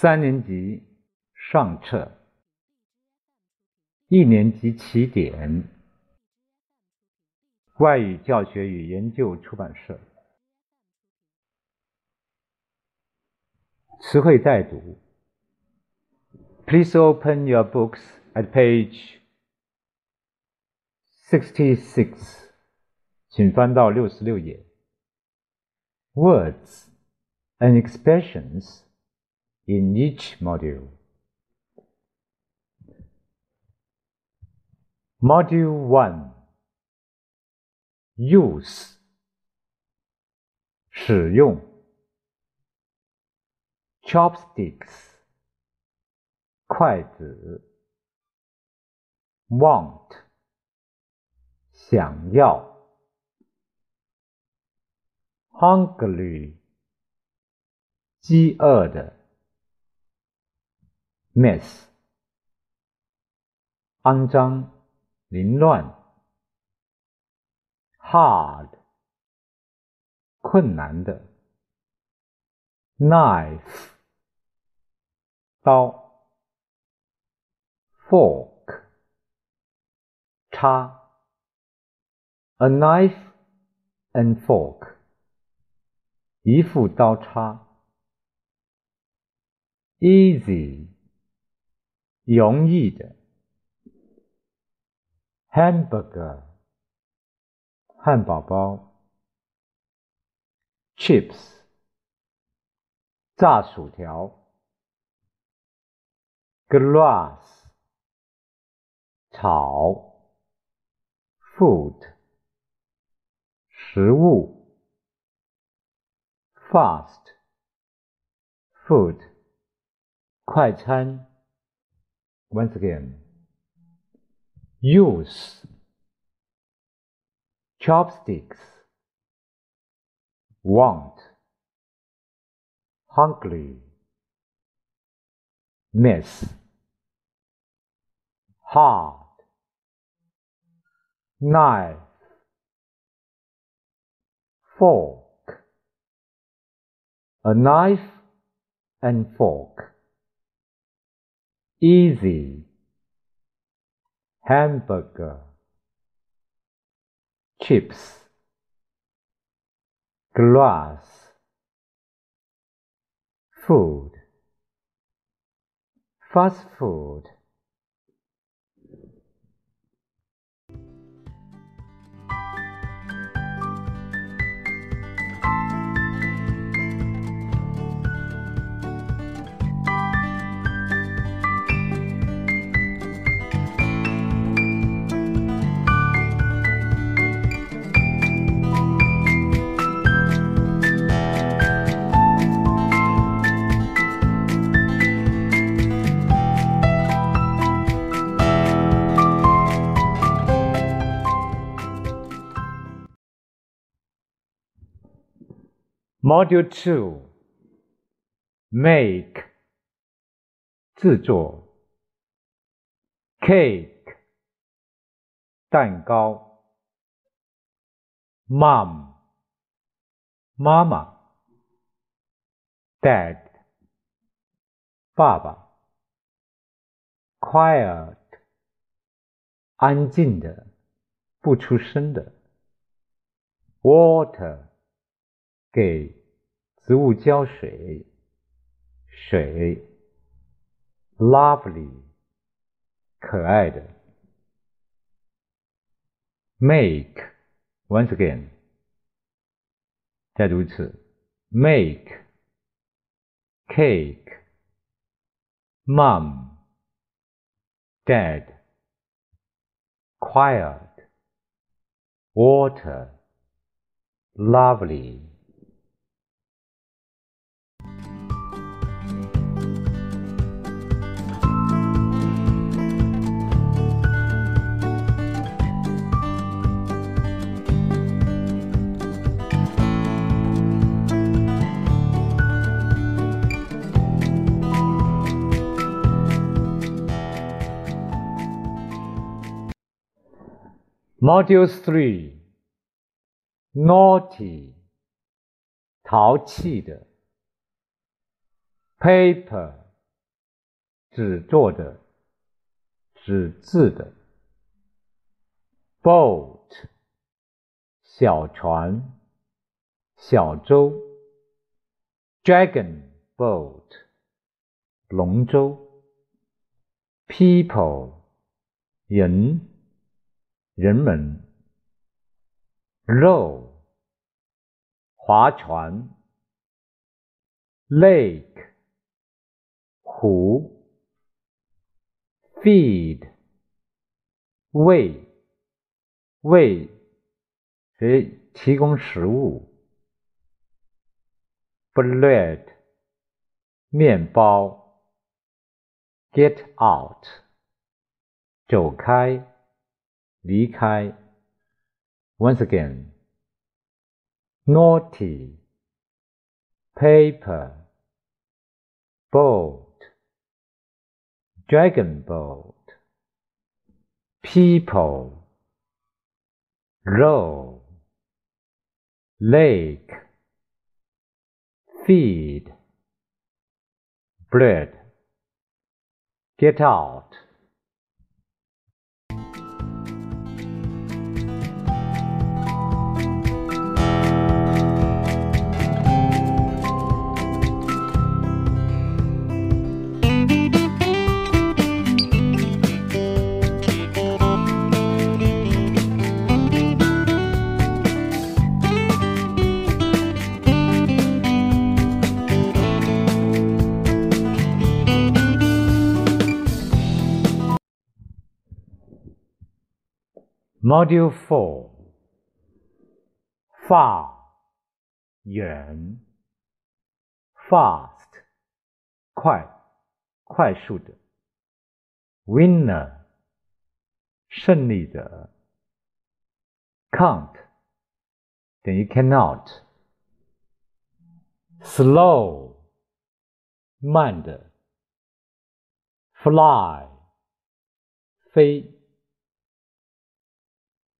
英语三年级上册，一年级起点，外语教学与研究出版社。词汇再读。Please open your books at page sixty-six，请翻到六十六页。Words and expressions in each module. Module 1 Use 使用 Chopsticks 筷子 Want 想要 Hungry 饥饿的 ，mess，肮脏、凌乱；hard，困难的；knife，刀；fork，叉；a knife and fork，一副刀叉。easy，容易的；hamburger，汉堡包；chips，炸薯条；glass，炒；food，食物；fast，food。快餐，once again, use chopsticks, want, hungry, miss, hard, knife, fork, a knife and fork easy. Hamburger. Chips. Glass. Food. Fast food Module Two Make 制作 Cake 蛋糕 Mom 妈妈 Dad 爸爸 Quiet 安静的不出声的 Water 给 植物浇水，水，lovely，可爱的，make，once again，再读一次，make，cake，mom，dad，quiet，water，lovely。 Module Three，Naughty，淘气的 paper 纸做的，纸质的。boat 小船、小舟。dragon boat 龙舟。people 人、 人们。row 划船。lake 湖，feed 喂喂谁提供食物，bread 面包，get out 走开 离开，once again naughty paper boat dragon boat, people, row, lake, feed, bread, get out. Module Four，far 远，fast 快快速的，winner 胜利的，can't 等于 cannot，slow 慢的，fly 飞。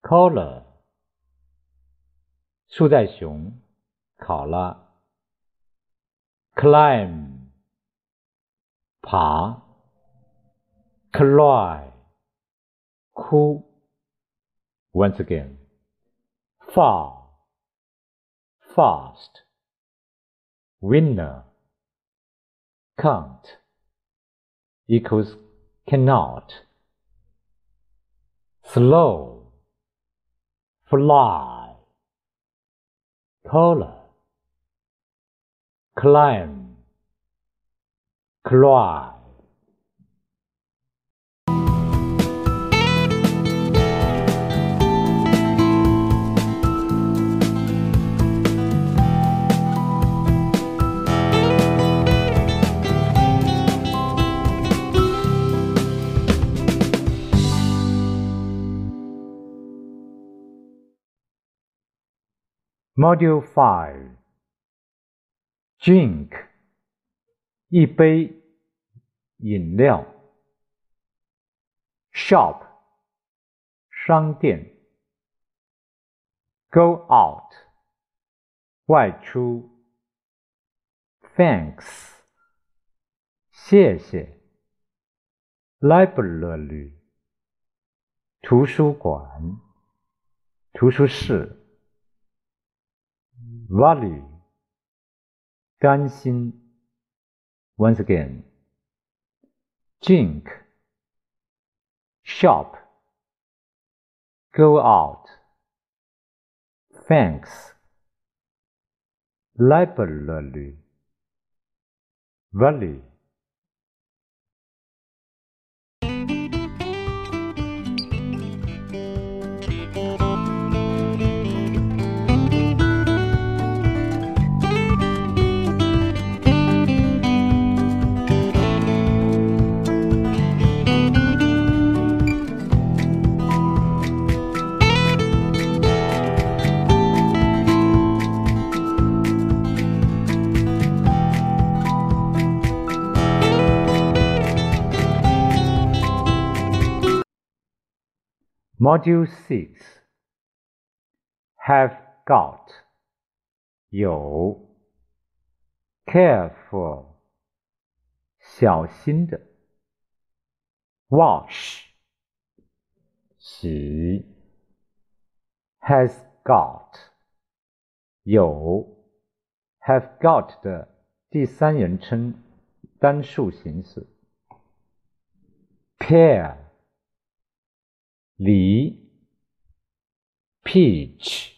collar，树袋熊，考拉，climb，爬，cry，哭。Once again, far, fast, winner, can't equals cannot, slow fly, color, climb, cry. Module Five Drink 一杯饮料。Shop 商店。Go out 外出。Thanks 谢谢。Library 图书馆。图书室。 Value 甘心 once again. Drink shop. Go out. Thanks. Library. Value Module 6 Have got 有 Care for 小心的。wash 洗。has got 有。have got 的第三人称单数形式。pear 梨。peach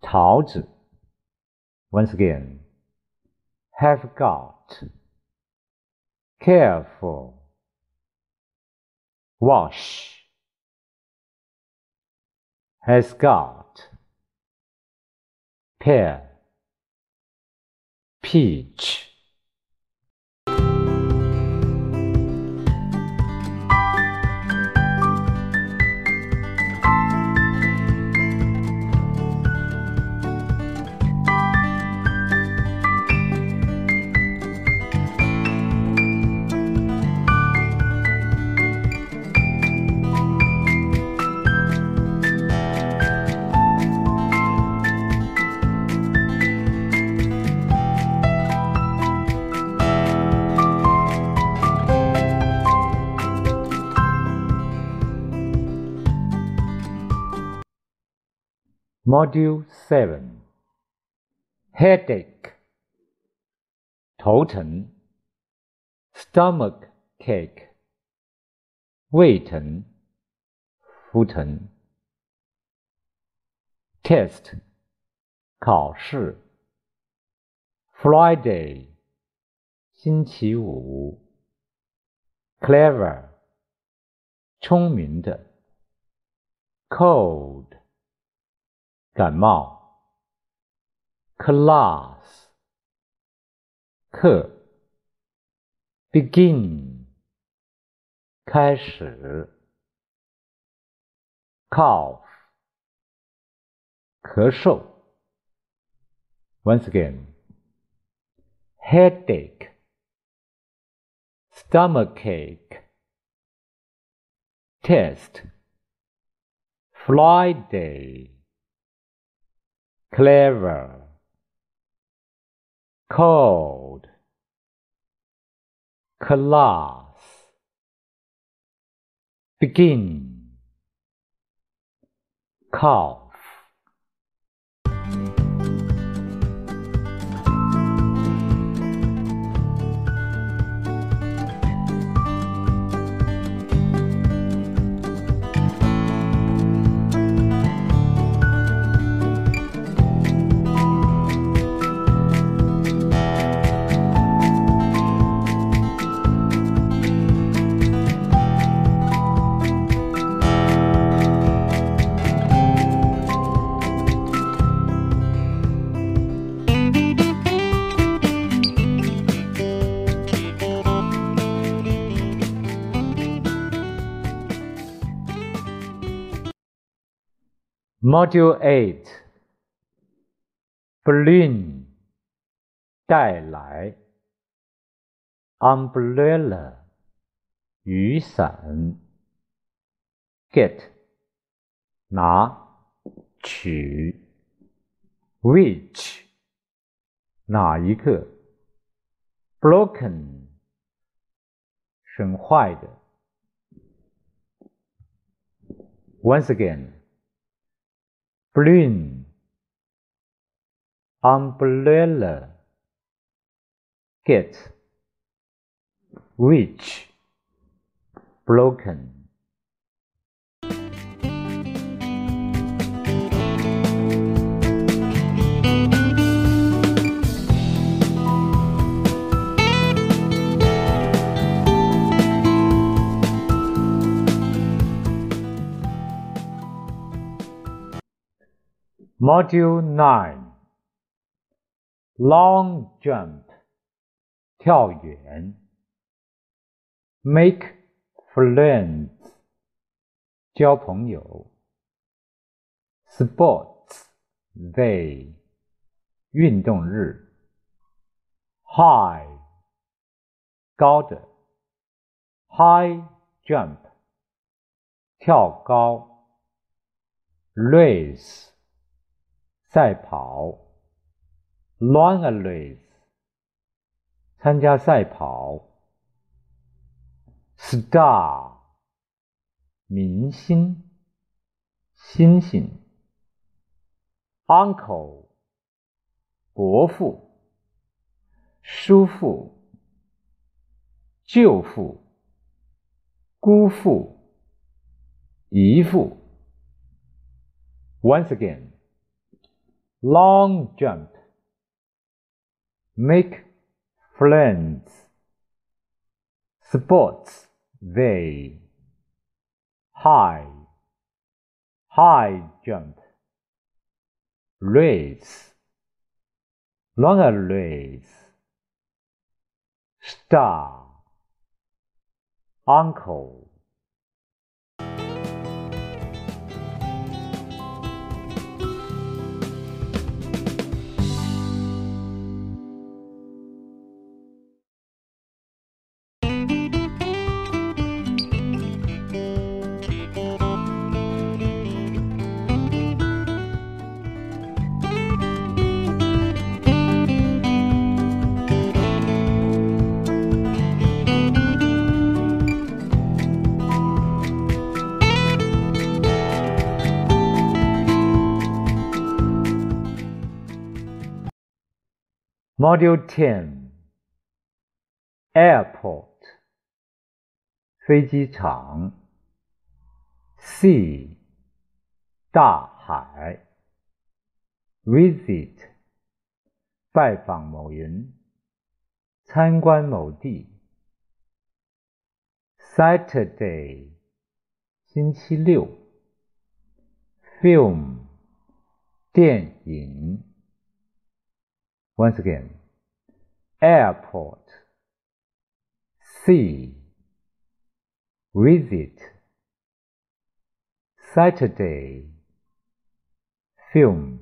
桃子。Once again, have got, careful, wash, has got, pear, peach. Module 7 Headache 头疼 Stomach ache 胃疼腹疼 Test 考试 Friday 星期五 Clever 聪明的 Cold 感冒，class，课，begin，开始，cough，咳嗽，once again，headache，stomachache，test，Friday。 clever, cold, class, begin, cough. Module 8 Bring 带来 Umbrella 雨伞 Get 拿取 Which 哪一个 Broken 损坏的 Once again bring umbrella get which? Broken Module 9 Long jump 跳远 Make friends 交朋友 Sports Day 运动日 High 高的 High jump 跳高 Race 赛跑，run a race，参加赛跑。Star，明星，星星。Uncle，伯父，叔父，舅父，姑父，姨父。Once again, long jump. Make friends. Sports they. High. High jump. Race. Longer race. Star. Uncle. Module 10 Airport 飞机场 Sea 大海 Visit 拜访某人参观某地 Saturday 星期六 Film 电影 Once again, airport, sea, visit, Saturday, film.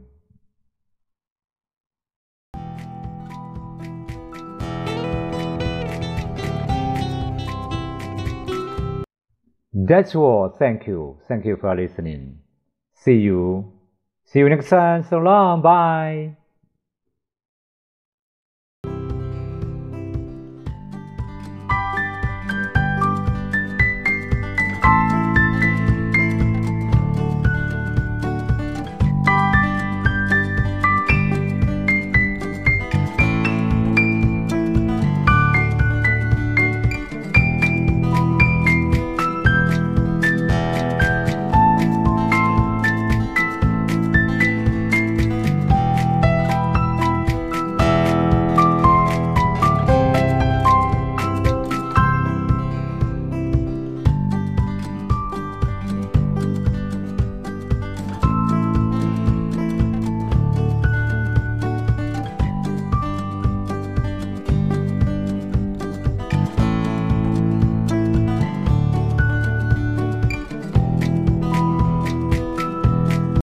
That's all. Thank you. Thank you for listening. See you. See you next time. So long. Bye.